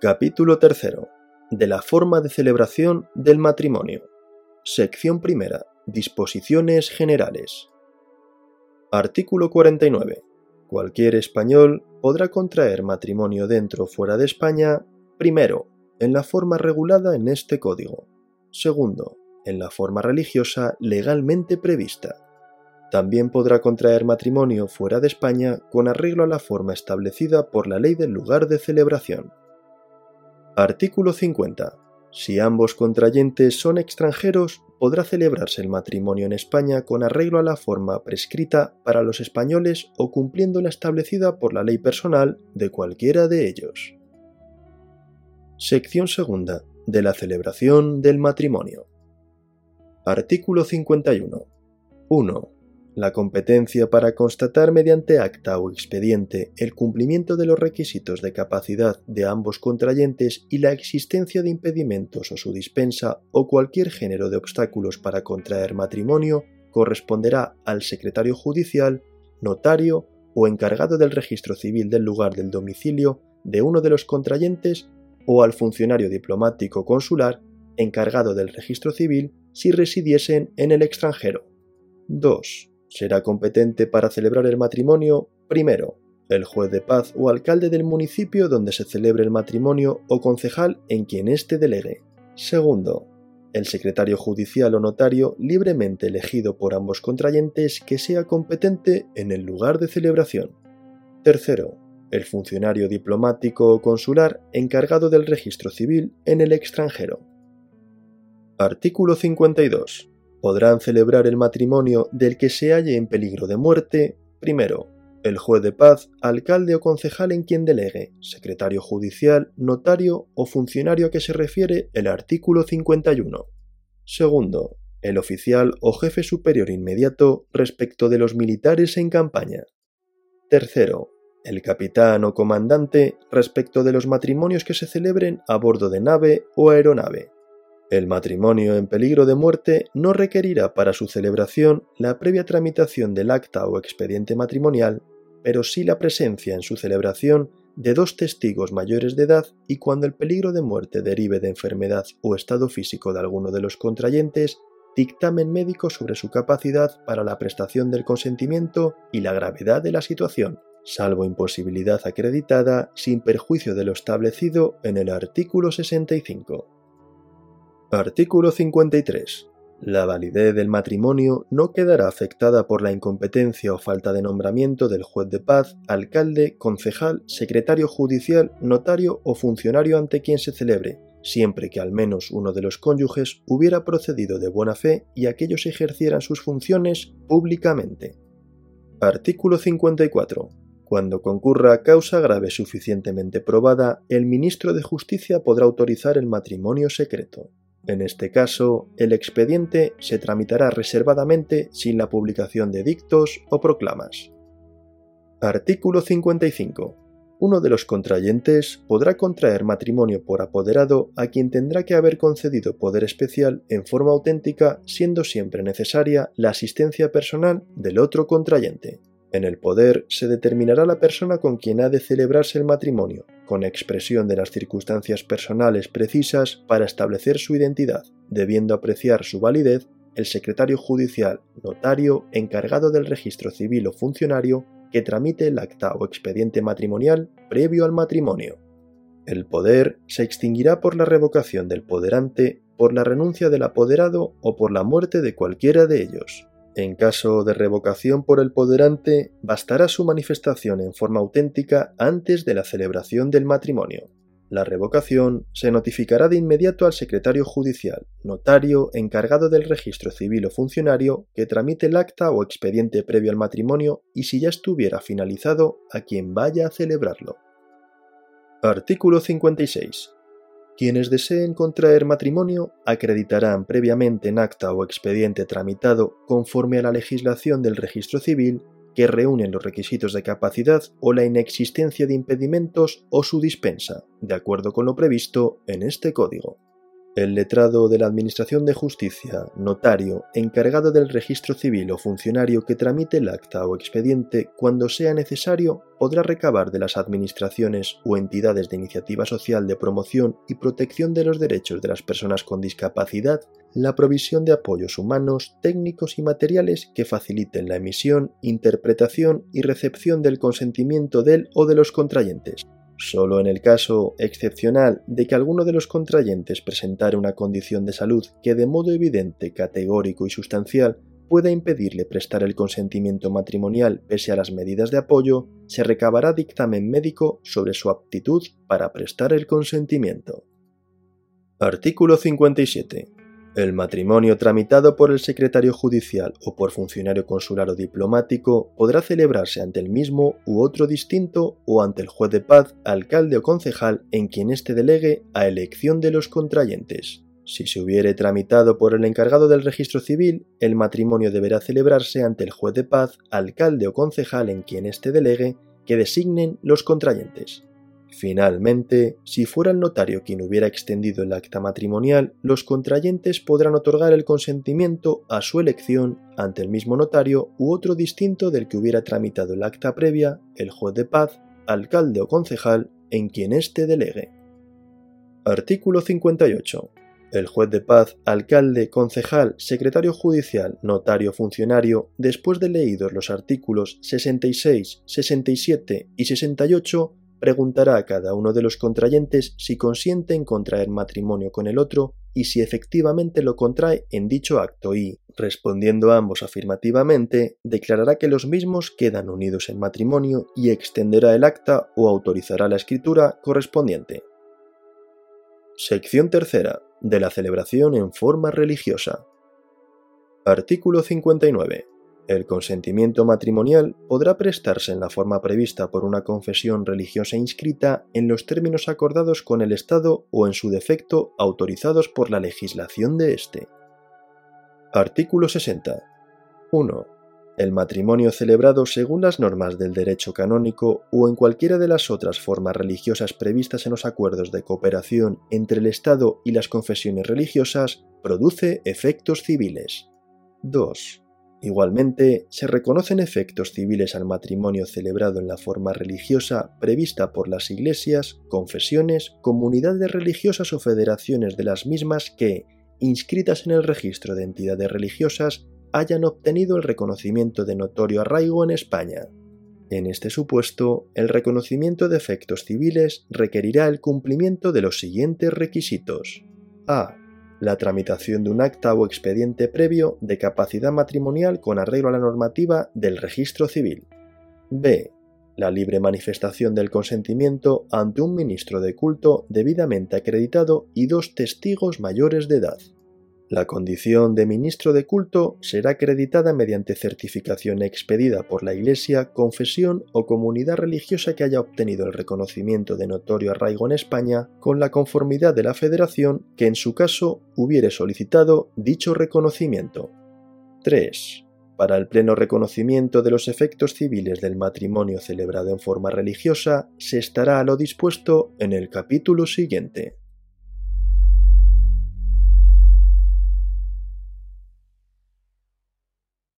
Capítulo 3. De la forma de celebración del matrimonio. Sección primera. Disposiciones generales. Artículo 49. Cualquier español podrá contraer matrimonio dentro o fuera de España, primero, en la forma regulada en este código. Segundo, en la forma religiosa legalmente prevista. También podrá contraer matrimonio fuera de España con arreglo a la forma establecida por la ley del lugar de celebración. Artículo 50. Si ambos contrayentes son extranjeros, podrá celebrarse el matrimonio en España con arreglo a la forma prescrita para los españoles o cumpliendo la establecida por la ley personal de cualquiera de ellos. Sección segunda. De la celebración del matrimonio. Artículo 51. 1 la competencia para constatar mediante acta o expediente el cumplimiento de los requisitos de capacidad de ambos contrayentes y la existencia de impedimentos o su dispensa o cualquier género de obstáculos para contraer matrimonio corresponderá al secretario judicial, notario o encargado del registro civil del lugar del domicilio de uno de los contrayentes o al funcionario diplomático consular encargado del registro civil si residiesen en el extranjero. 2 será competente para celebrar el matrimonio primero el juez de paz o alcalde del municipio donde se celebre el matrimonio o concejal en quien éste delegue. Segundo, el secretario judicial o notario libremente elegido por ambos contrayentes que sea competente en el lugar de celebración. Tercero, el funcionario diplomático o consular encargado del registro civil en el extranjero. Artículo 52 podrán celebrar el matrimonio del que se halle en peligro de muerte, primero, el juez de paz, alcalde o concejal en quien delegue, secretario judicial, notario o funcionario a que se refiere el artículo 51. Segundo, el oficial o jefe superior inmediato respecto de los militares en campaña. Tercero, el capitán o comandante respecto de los matrimonios que se celebren a bordo de nave o aeronave. El matrimonio en peligro de muerte no requerirá para su celebración la previa tramitación del acta o expediente matrimonial, pero sí la presencia en su celebración de dos testigos mayores de edad y cuando el peligro de muerte derive de enfermedad o estado físico de alguno de los contrayentes, dictamen médico sobre su capacidad para la prestación del consentimiento y la gravedad de la situación, salvo imposibilidad acreditada sin perjuicio de lo establecido en el artículo 65. Artículo 53. La validez del matrimonio no quedará afectada por la incompetencia o falta de nombramiento del juez de paz, alcalde, concejal, secretario judicial, notario o funcionario ante quien se celebre, siempre que al menos uno de los cónyuges hubiera procedido de buena fe y aquellos ejercieran sus funciones públicamente. Artículo 54. Cuando concurra causa grave suficientemente probada, el ministro de Justicia podrá autorizar el matrimonio secreto. En este caso, el expediente se tramitará reservadamente sin la publicación de dictos o proclamas. Artículo 55. Uno de los contrayentes podrá contraer matrimonio por apoderado a quien tendrá que haber concedido poder especial en forma auténtica, siendo siempre necesaria la asistencia personal del otro contrayente. En el poder se determinará la persona con quien ha de celebrarse el matrimonio, con expresión de las circunstancias personales precisas para establecer su identidad, debiendo apreciar su validez el secretario judicial, notario, encargado del registro civil o funcionario que tramite el acta o expediente matrimonial previo al matrimonio. El poder se extinguirá por la revocación del poderante, por la renuncia del apoderado o por la muerte de cualquiera de ellos. En caso de revocación por el poderante, bastará su manifestación en forma auténtica antes de la celebración del matrimonio. La revocación se notificará de inmediato al secretario judicial, notario, encargado del registro civil o funcionario que tramite el acta o expediente previo al matrimonio y si ya estuviera finalizado a quien vaya a celebrarlo. Artículo 56. Quienes deseen contraer matrimonio acreditarán previamente en acta o expediente tramitado conforme a la legislación del registro civil que reúnen los requisitos de capacidad o la inexistencia de impedimentos o su dispensa, de acuerdo con lo previsto en este código. El letrado de la Administración de Justicia, notario, encargado del registro civil o funcionario que tramite el acta o expediente cuando sea necesario, podrá recabar de las administraciones o entidades de iniciativa social de promoción y protección de los derechos de las personas con discapacidad la provisión de apoyos humanos, técnicos y materiales que faciliten la emisión, interpretación y recepción del consentimiento del o de los contrayentes Solo en el caso excepcional de que alguno de los contrayentes presentara una condición de salud que de modo evidente, categórico y sustancial pueda impedirle prestar el consentimiento matrimonial pese a las medidas de apoyo, se recabará dictamen médico sobre su aptitud para prestar el consentimiento. Artículo 57. El matrimonio tramitado por el secretario judicial o por funcionario consular o diplomático podrá celebrarse ante el mismo u otro distinto o ante el juez de paz, alcalde o concejal en quien éste delegue a elección de los contrayentes. Si se hubiere tramitado por el encargado del registro civil, el matrimonio deberá celebrarse ante el juez de paz, alcalde o concejal en quien éste delegue que designen los contrayentes. Finalmente, si fuera el notario quien hubiera extendido el acta matrimonial, los contrayentes podrán otorgar el consentimiento a su elección ante el mismo notario u otro distinto del que hubiera tramitado el acta previa, el juez de paz, alcalde o concejal en quien éste delegue. Artículo 58. El juez de paz, alcalde, concejal, secretario judicial, notario, funcionario, después de leídos los artículos 66, 67 y 68, preguntará a cada uno de los contrayentes si consiente en contraer matrimonio con el otro y si efectivamente lo contrae en dicho acto y, respondiendo ambos afirmativamente, declarará que los mismos quedan unidos en matrimonio y extenderá el acta o autorizará la escritura correspondiente. Sección tercera. De la celebración en forma religiosa. Artículo 59. El consentimiento matrimonial podrá prestarse en la forma prevista por una confesión religiosa inscrita en los términos acordados con el Estado o en su defecto autorizados por la legislación de éste. Artículo 60. 1. El matrimonio celebrado según las normas del derecho canónico o en cualquiera de las otras formas religiosas previstas en los acuerdos de cooperación entre el Estado y las confesiones religiosas produce efectos civiles. 2. Igualmente, se reconocen efectos civiles al matrimonio celebrado en la forma religiosa prevista por las iglesias, confesiones, comunidades religiosas o federaciones de las mismas que, inscritas en el registro de entidades religiosas, hayan obtenido el reconocimiento de notorio arraigo en España. En este supuesto, el reconocimiento de efectos civiles requerirá el cumplimiento de los siguientes requisitos. A la tramitación de un acta o expediente previo de capacidad matrimonial con arreglo a la normativa del registro civil. B. La libre manifestación del consentimiento ante un ministro de culto debidamente acreditado y dos testigos mayores de edad. La condición de ministro de culto será acreditada mediante certificación expedida por la Iglesia, confesión o comunidad religiosa que haya obtenido el reconocimiento de notorio arraigo en España con la conformidad de la Federación que en su caso hubiere solicitado dicho reconocimiento. 3. Para el pleno reconocimiento de los efectos civiles del matrimonio celebrado en forma religiosa, se estará a lo dispuesto en el capítulo siguiente.